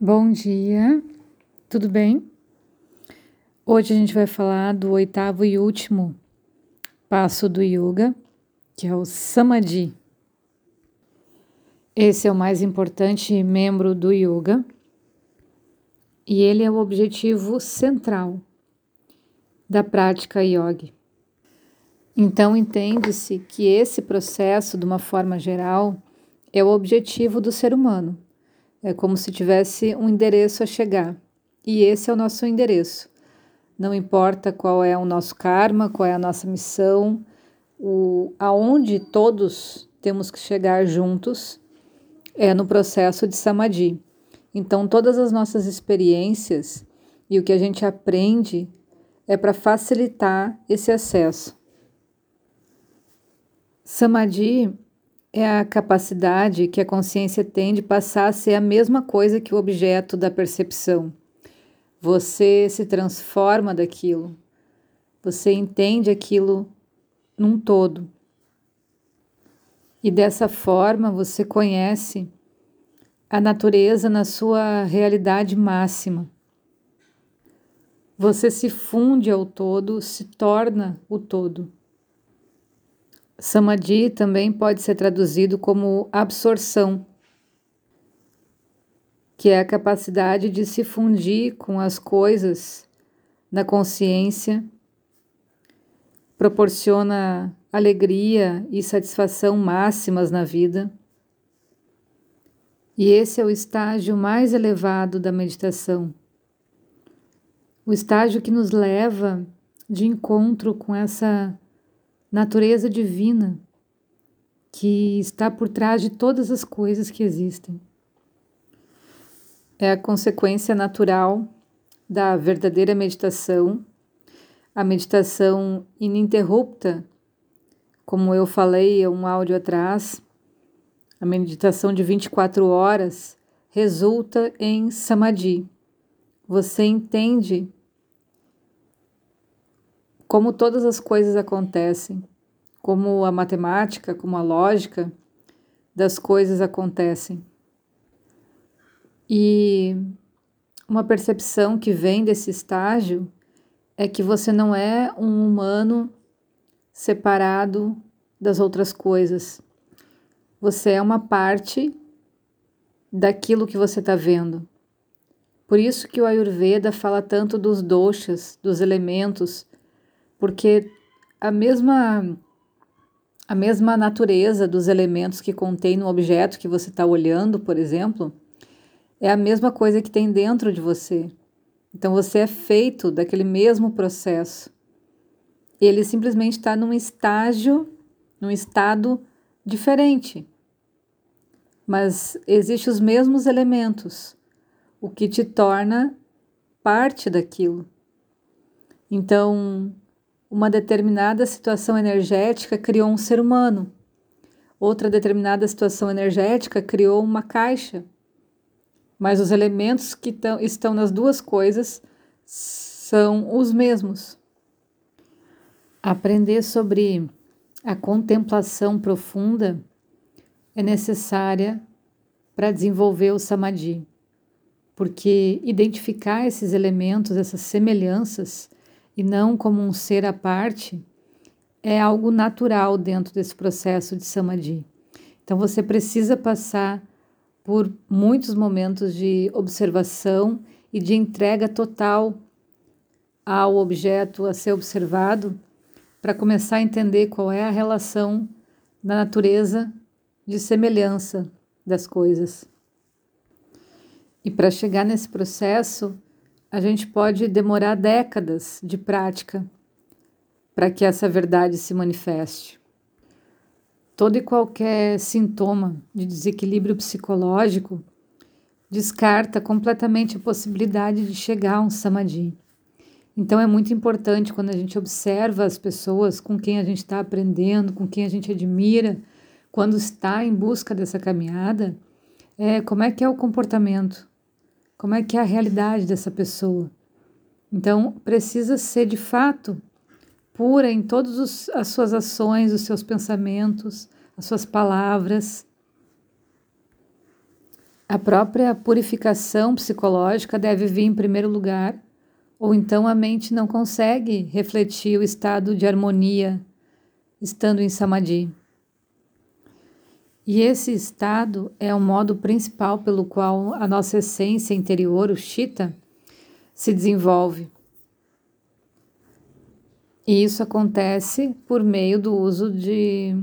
Bom dia, tudo bem? Hoje a gente vai falar do oitavo e último passo do yoga, que é o Samadhi. Esse é o mais importante membro do yoga e ele é o objetivo central da prática yoga. Então, entende-se que esse processo, de uma forma geral, é o objetivo do ser humano é como se tivesse um endereço a chegar. E esse é o nosso endereço. Não importa qual é o nosso karma, qual é a nossa missão, o aonde todos temos que chegar juntos é no processo de samadhi. Então todas as nossas experiências e o que a gente aprende é para facilitar esse acesso. Samadhi é a capacidade que a consciência tem de passar a ser a mesma coisa que o objeto da percepção. Você se transforma daquilo, você entende aquilo num todo. E dessa forma você conhece a natureza na sua realidade máxima. Você se funde ao todo, se torna o todo. Samadhi também pode ser traduzido como absorção, que é a capacidade de se fundir com as coisas na consciência, proporciona alegria e satisfação máximas na vida. E esse é o estágio mais elevado da meditação. O estágio que nos leva de encontro com essa natureza divina que está por trás de todas as coisas que existem. É a consequência natural da verdadeira meditação, a meditação ininterrupta, como eu falei um áudio atrás, a meditação de 24 horas resulta em samadhi. Você entende como todas as coisas acontecem, como a matemática, como a lógica das coisas acontecem. E uma percepção que vem desse estágio é que você não é um humano separado das outras coisas. Você é uma parte daquilo que você está vendo. Por isso que o Ayurveda fala tanto dos doshas, dos elementos, porque a mesma a mesma natureza dos elementos que contém no objeto que você está olhando, por exemplo, é a mesma coisa que tem dentro de você. Então você é feito daquele mesmo processo. Ele simplesmente está num estágio, num estado diferente. Mas existem os mesmos elementos, o que te torna parte daquilo. Então, uma determinada situação energética criou um ser humano. Outra determinada situação energética criou uma caixa. Mas os elementos que estão nas duas coisas são os mesmos. Aprender sobre a contemplação profunda é necessária para desenvolver o samadhi, porque identificar esses elementos, essas semelhanças, e não como um ser à parte, é algo natural dentro desse processo de samadhi. Então você precisa passar por muitos momentos de observação e de entrega total ao objeto a ser observado para começar a entender qual é a relação da natureza de semelhança das coisas. E para chegar nesse processo, a gente pode demorar décadas de prática para que essa verdade se manifeste. Todo e qualquer sintoma de desequilíbrio psicológico descarta completamente a possibilidade de chegar a um samadhi. Então é muito importante quando a gente observa as pessoas com quem a gente está aprendendo, com quem a gente admira, quando está em busca dessa caminhada, é como é que é o comportamento, como é que é a realidade dessa pessoa. Então, precisa ser de fato pura em todas as suas ações, os seus pensamentos, as suas palavras. A própria purificação psicológica deve vir em primeiro lugar, ou então a mente não consegue refletir o estado de harmonia estando em samadhi. E esse estado é o modo principal pelo qual a nossa essência interior, o Chitta, se desenvolve. E isso acontece por meio do uso de,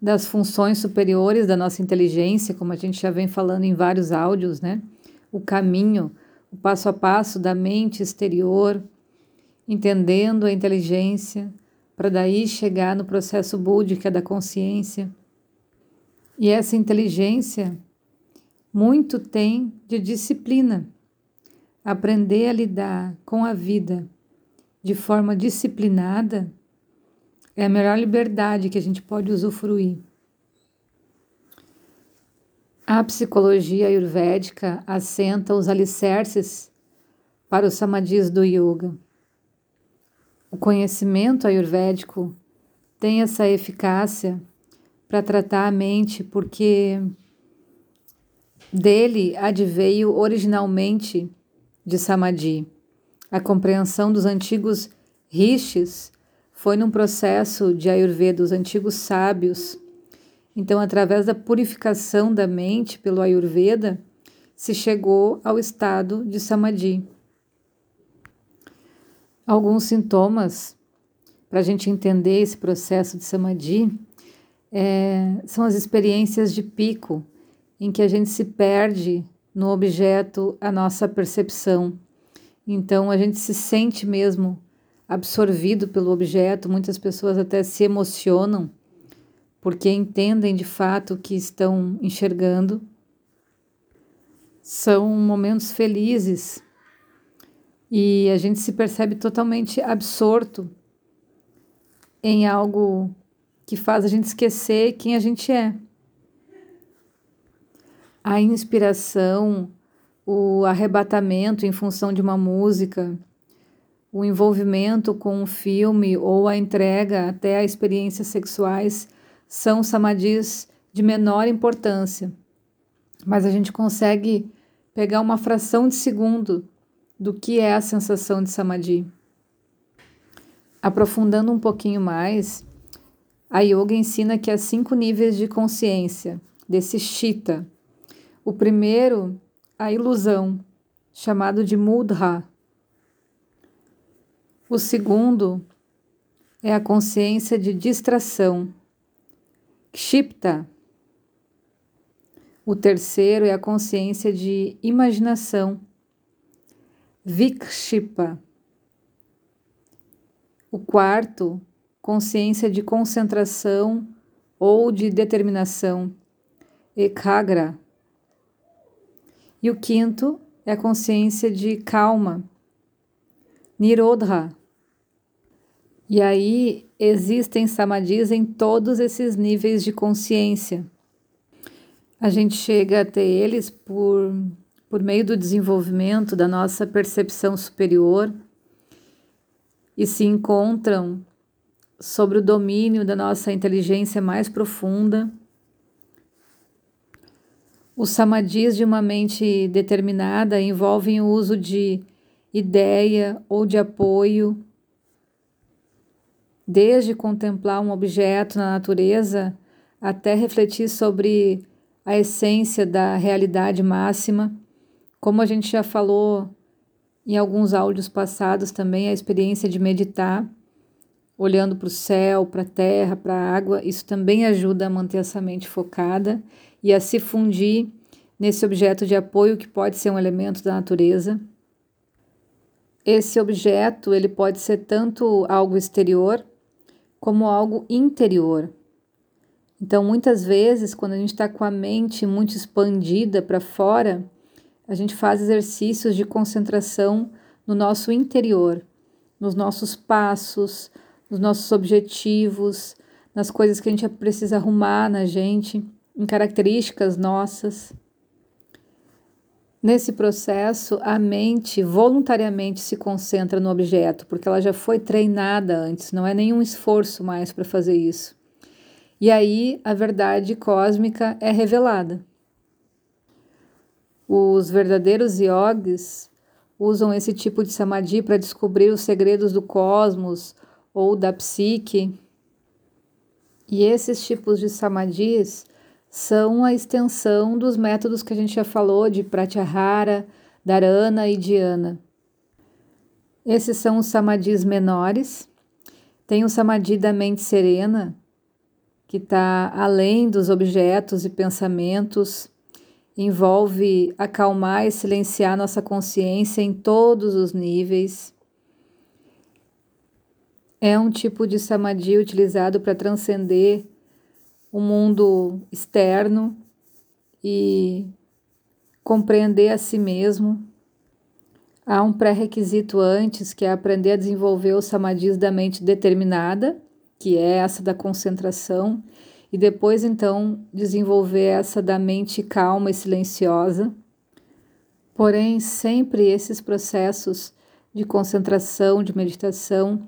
das funções superiores da nossa inteligência, como a gente já vem falando em vários áudios, né? O caminho, o passo a passo da mente exterior, entendendo a inteligência, para daí chegar no processo búdico da consciência. E essa inteligência muito tem de disciplina. Aprender a lidar com a vida de forma disciplinada é a melhor liberdade que a gente pode usufruir. A psicologia ayurvédica assenta os alicerces para os samadhis do yoga. O conhecimento ayurvédico tem essa eficácia para tratar a mente, porque dele adveio originalmente de Samadhi. A compreensão dos antigos rishis foi num processo de Ayurveda, dos antigos sábios. Então, através da purificação da mente pelo Ayurveda, se chegou ao estado de Samadhi. Alguns sintomas para a gente entender esse processo de Samadhi é, são as experiências de pico, em que a gente se perde no objeto a nossa percepção. Então a gente se sente mesmo absorvido pelo objeto, muitas pessoas até se emocionam porque entendem de fato o que estão enxergando. São momentos felizes e a gente se percebe totalmente absorto em algo que faz a gente esquecer quem a gente é. A inspiração, o arrebatamento em função de uma música, o envolvimento com um filme ou a entrega até a experiências sexuais são samadhis de menor importância, mas a gente consegue pegar uma fração de segundo do que é a sensação de samadhi. Aprofundando um pouquinho mais, a yoga ensina que há cinco níveis de consciência desse Chitta. O primeiro, a ilusão, chamado de Mudha. O segundo é a consciência de distração, Kshipta. O terceiro é a consciência de imaginação, Vikshipa. O quarto consciência de concentração ou de determinação, ekagra. E o quinto é a consciência de calma, nirodha. E aí existem samadhis em todos esses níveis de consciência. A gente chega até eles por, por meio do desenvolvimento da nossa percepção superior e se encontram sobre o domínio da nossa inteligência mais profunda. Os samadhis de uma mente determinada envolvem o uso de ideia ou de apoio, desde contemplar um objeto na natureza até refletir sobre a essência da realidade máxima. Como a gente já falou em alguns áudios passados também, a experiência de meditar olhando para o céu, para a terra, para a água, isso também ajuda a manter essa mente focada e a se fundir nesse objeto de apoio que pode ser um elemento da natureza. Esse objeto ele pode ser tanto algo exterior como algo interior. Então, muitas vezes, quando a gente está com a mente muito expandida para fora, a gente faz exercícios de concentração no nosso interior, nos nossos passos, nos nossos objetivos, nas coisas que a gente precisa arrumar na gente, em características nossas. Nesse processo, a mente voluntariamente se concentra no objeto, porque ela já foi treinada antes, não é nenhum esforço mais para fazer isso. E aí a verdade cósmica é revelada. Os verdadeiros yogis usam esse tipo de samadhi para descobrir os segredos do cosmos ou da psique. E esses tipos de samadhis são a extensão dos métodos que a gente já falou de Pratyahara, Dharana e Dhyana. Esses são os samadhis menores. Tem o samadhi da mente serena, que está além dos objetos e pensamentos, envolve acalmar e silenciar nossa consciência em todos os níveis. É um tipo de samadhi utilizado para transcender o mundo externo e compreender a si mesmo. Há um pré-requisito antes, que é aprender a desenvolver os samadhis da mente determinada, que é essa da concentração, e depois então desenvolver essa da mente calma e silenciosa. Porém, sempre esses processos de concentração, de meditação,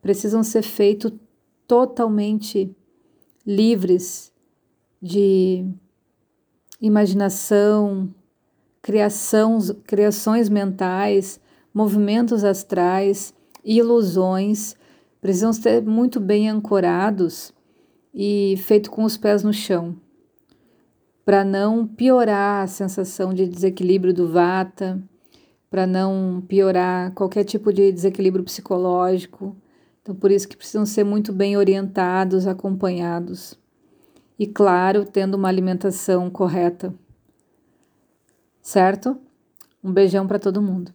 precisam ser feitos totalmente livres de imaginação, criação, criações mentais, movimentos astrais, ilusões, precisam ser muito bem ancorados e feito com os pés no chão, para não piorar a sensação de desequilíbrio do vata, para não piorar qualquer tipo de desequilíbrio psicológico. Então, por isso que precisam ser muito bem orientados, acompanhados. E, claro, tendo uma alimentação correta. Certo? Um beijão para todo mundo.